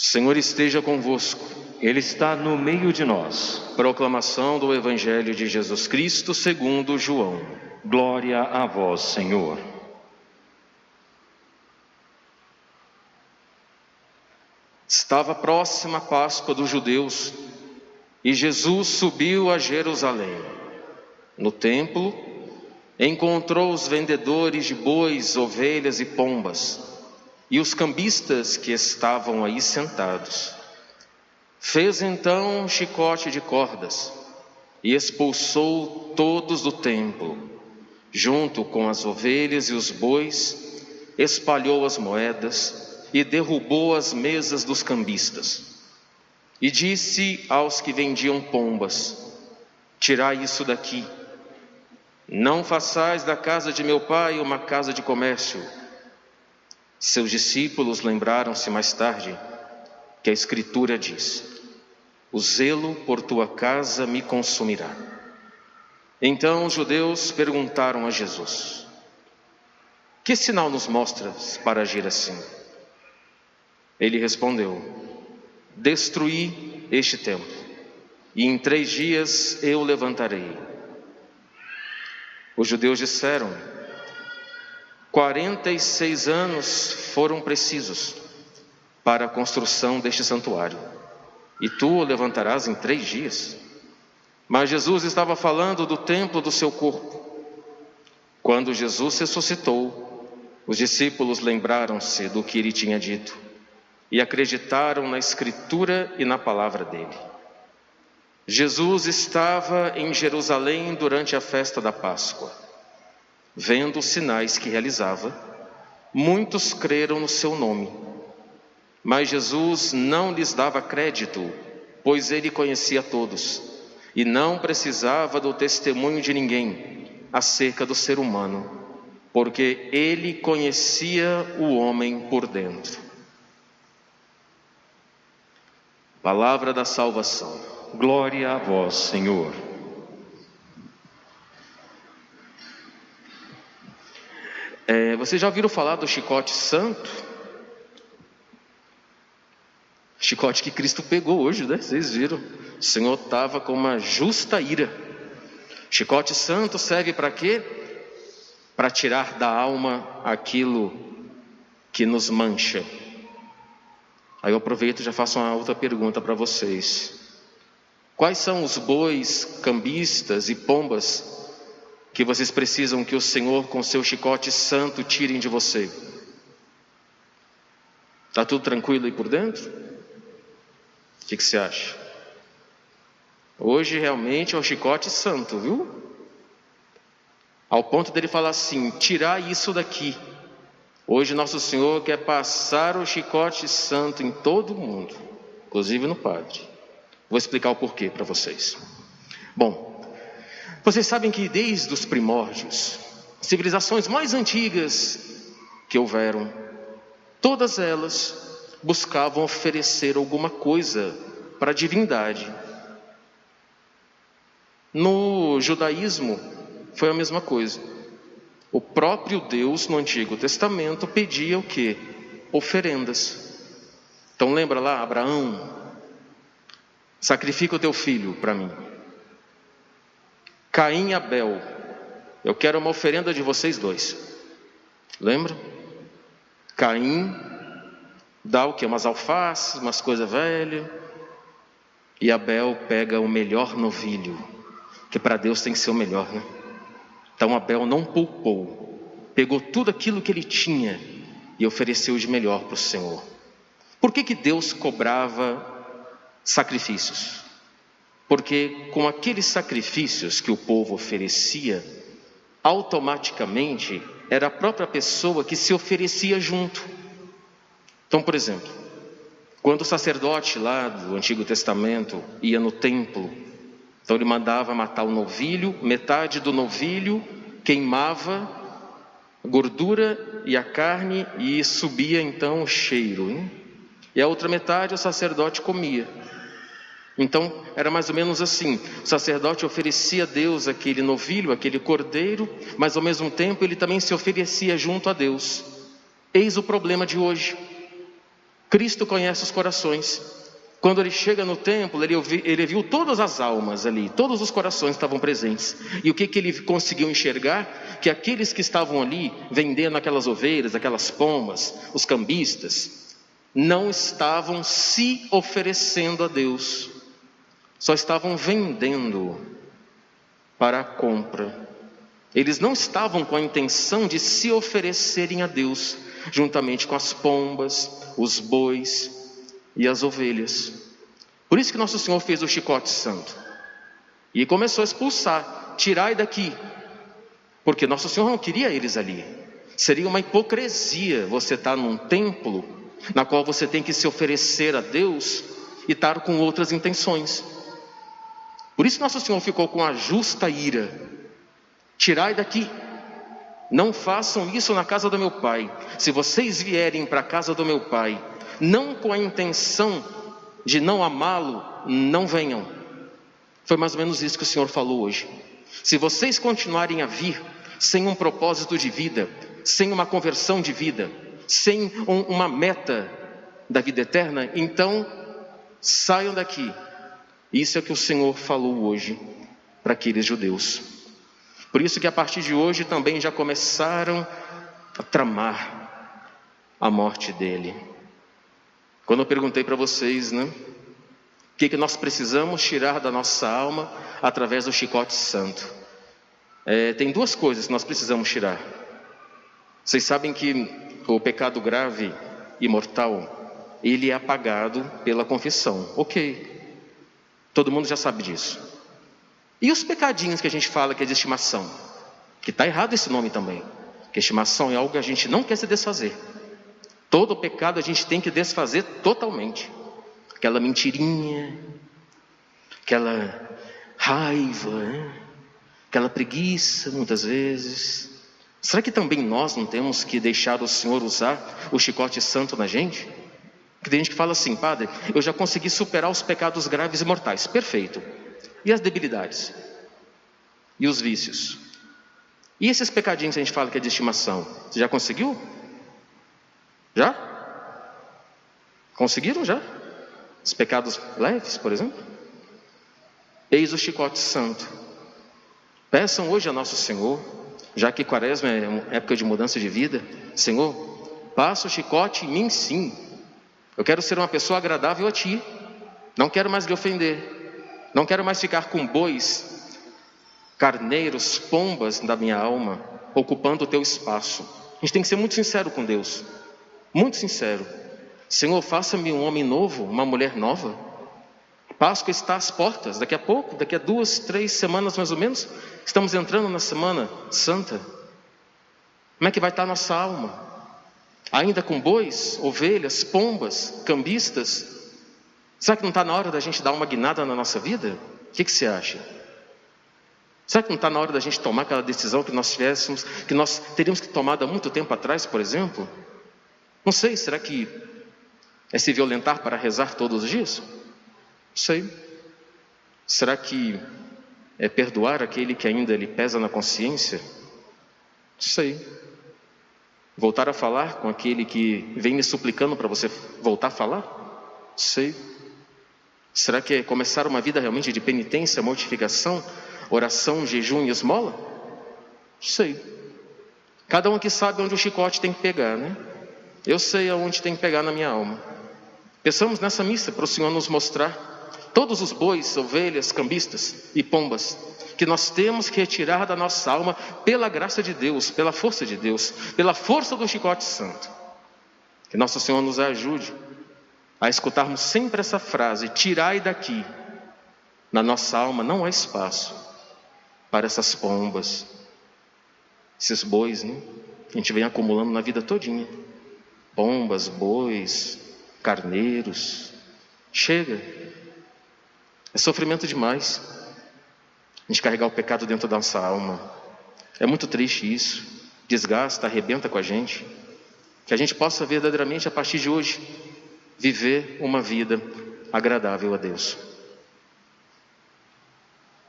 Senhor esteja convosco, Ele está no meio de nós. proclamação do Evangelho de Jesus Cristo segundo João. Glória a vós, Senhor. Estava próxima a Páscoa dos judeus e Jesus subiu a Jerusalém. No templo, encontrou os vendedores de bois, ovelhas e pombas e os cambistas que estavam aí sentados. Fez então um chicote de cordas e expulsou todos do templo, junto com as ovelhas e os bois, espalhou as moedas e derrubou as mesas dos cambistas. E disse aos que vendiam pombas: Tirai isso daqui. Não façais da casa de meu pai uma casa de comércio. Seus discípulos lembraram-se mais tarde que a Escritura diz: O zelo por tua casa me consumirá. Então os judeus perguntaram a Jesus: Que sinal nos mostras para agir assim? Ele respondeu: Destruí este templo, e em três dias eu levantarei. Os judeus disseram: Quarenta e seis anos foram precisos para a construção deste santuário, e tu o levantarás em três dias. Mas Jesus estava falando do templo do seu corpo. Quando Jesus ressuscitou, os discípulos lembraram-se do que ele tinha dito e acreditaram na Escritura e na palavra dele. Jesus estava em Jerusalém durante a festa da Páscoa. Vendo os sinais que realizava, muitos creram no seu nome. Mas Jesus não lhes dava crédito, pois ele conhecia todos e não precisava do testemunho de ninguém acerca do ser humano, porque ele conhecia o homem por dentro. Palavra da salvação. Glória a vós, Senhor. É, vocês já ouviram falar do chicote santo? Chicote que Cristo pegou hoje, né? Vocês viram? O Senhor estava com uma justa ira. Chicote santo serve para quê? Para tirar da alma aquilo que nos mancha. Aí eu aproveito e já faço uma outra pergunta para vocês. Quais são os bois, cambistas e pombas que vocês precisam que o Senhor, com seu chicote santo, tirem de você? Está tudo tranquilo aí por dentro? O que, que você acha? Hoje realmente é o chicote santo, viu? Ao ponto dele falar assim: tirar isso daqui. Hoje Nosso Senhor quer passar o chicote santo em todo mundo, inclusive no Padre. Vou explicar o porquê para vocês. Bom, vocês sabem que desde os primórdios, civilizações mais antigas que houveram, todas elas buscavam oferecer alguma coisa para a divindade. No judaísmo foi a mesma coisa. O próprio Deus no Antigo Testamento pedia o que? Oferendas. Então lembra lá, Abraão, sacrifica o teu filho para mim. Caim e Abel, eu quero uma oferenda de vocês dois. Lembra? Caim dá o que? Umas alfaces, umas coisas velhas. E Abel pega o melhor novilho, que para Deus tem que ser o melhor, né? Então Abel não poupou, pegou tudo aquilo que ele tinha e ofereceu de melhor para o Senhor. Por que, que Deus cobrava sacrifícios? Porque com aqueles sacrifícios que o povo oferecia, automaticamente era a própria pessoa que se oferecia junto. Então, por exemplo, quando o sacerdote lá do Antigo Testamento ia no templo, então ele mandava matar o novilho, metade do novilho queimava a gordura e a carne e subia então o cheiro. Hein? E a outra metade o sacerdote comia. Então era mais ou menos assim: o sacerdote oferecia a Deus aquele novilho, aquele cordeiro, mas ao mesmo tempo ele também se oferecia junto a Deus. Eis o problema de hoje. Cristo conhece os corações. Quando ele chega no templo, ele, ouvi, ele viu todas as almas ali, todos os corações estavam presentes. E o que, que ele conseguiu enxergar? Que aqueles que estavam ali vendendo aquelas ovelhas, aquelas pombas, os cambistas, não estavam se oferecendo a Deus, só estavam vendendo para a compra. Eles não estavam com a intenção de se oferecerem a Deus, juntamente com as pombas, os bois e as ovelhas. Por isso que Nosso Senhor fez o chicote santo e começou a expulsar, tirai daqui, porque Nosso Senhor não queria eles ali. Seria uma hipocrisia você estar num templo na qual você tem que se oferecer a Deus e estar com outras intenções. Por isso Nosso Senhor ficou com a justa ira Tirai daqui. Não façam isso na casa do meu pai. Se vocês vierem para a casa do meu pai, não com a intenção de não amá-lo, não venham. Foi mais ou menos isso que o Senhor falou hoje. Se vocês continuarem a vir sem um propósito de vida, sem uma conversão de vida, sem um, uma meta da vida eterna, então saiam daqui. Isso é o que o Senhor falou hoje para aqueles judeus. Por isso que a partir de hoje também já começaram a tramar a morte dele. Quando eu perguntei para vocês, né? O que, que nós precisamos tirar da nossa alma através do chicote santo? É, tem duas coisas que nós precisamos tirar. Vocês sabem que o pecado grave e mortal, ele é apagado pela confissão. Ok. Todo mundo já sabe disso. E os pecadinhos que a gente fala que é de estimação? Que está errado esse nome também. Que estimação é algo que a gente não quer se desfazer. Todo pecado a gente tem que desfazer totalmente. Aquela mentirinha, aquela raiva, né? aquela preguiça, muitas vezes. Será que também nós não temos que deixar o Senhor usar o chicote santo na gente? Tem gente que fala assim, padre, eu já consegui superar os pecados graves e mortais. Perfeito. E as debilidades? E os vícios? E esses pecadinhos que a gente fala que é de estimação? Você já conseguiu? Já? Conseguiram já? Os pecados leves, por exemplo? Eis o chicote santo. Peçam hoje a nosso Senhor, já que quaresma é época de mudança de vida, Senhor, passa o chicote em mim sim. Eu quero ser uma pessoa agradável a Ti. Não quero mais lhe ofender. Não quero mais ficar com bois, carneiros, pombas da minha alma, ocupando o teu espaço. A gente tem que ser muito sincero com Deus. Muito sincero. Senhor, faça-me um homem novo, uma mulher nova. Páscoa está às portas, daqui a pouco, daqui a duas, três semanas mais ou menos, estamos entrando na Semana Santa. Como é que vai estar a nossa alma? Ainda com bois, ovelhas, pombas, cambistas, Será que não está na hora da gente dar uma guinada na nossa vida? O que, que você acha? Será que não está na hora da gente tomar aquela decisão que nós tivéssemos, que nós teríamos que tomar há muito tempo atrás, por exemplo? Não sei, será que é se violentar para rezar todos os dias? Não sei. Será que é perdoar aquele que ainda lhe pesa na consciência? Não sei. Voltar a falar com aquele que vem me suplicando para você voltar a falar? Sei. Será que é começar uma vida realmente de penitência, mortificação, oração, jejum e esmola? Sei. Cada um aqui sabe onde o chicote tem que pegar, né? Eu sei aonde tem que pegar na minha alma. Pensamos nessa missa para o Senhor nos mostrar todos os bois, ovelhas, cambistas e pombas que nós temos que retirar da nossa alma pela graça de Deus, pela força de Deus, pela força do chicote santo. Que nosso Senhor nos ajude a escutarmos sempre essa frase: tirai daqui. Na nossa alma não há espaço para essas pombas, esses bois, né? Que a gente vem acumulando na vida todinha. Pombas, bois, carneiros. Chega. É sofrimento demais. A gente carregar o pecado dentro da nossa alma. É muito triste isso. Desgasta, arrebenta com a gente. Que a gente possa verdadeiramente, a partir de hoje, viver uma vida agradável a Deus.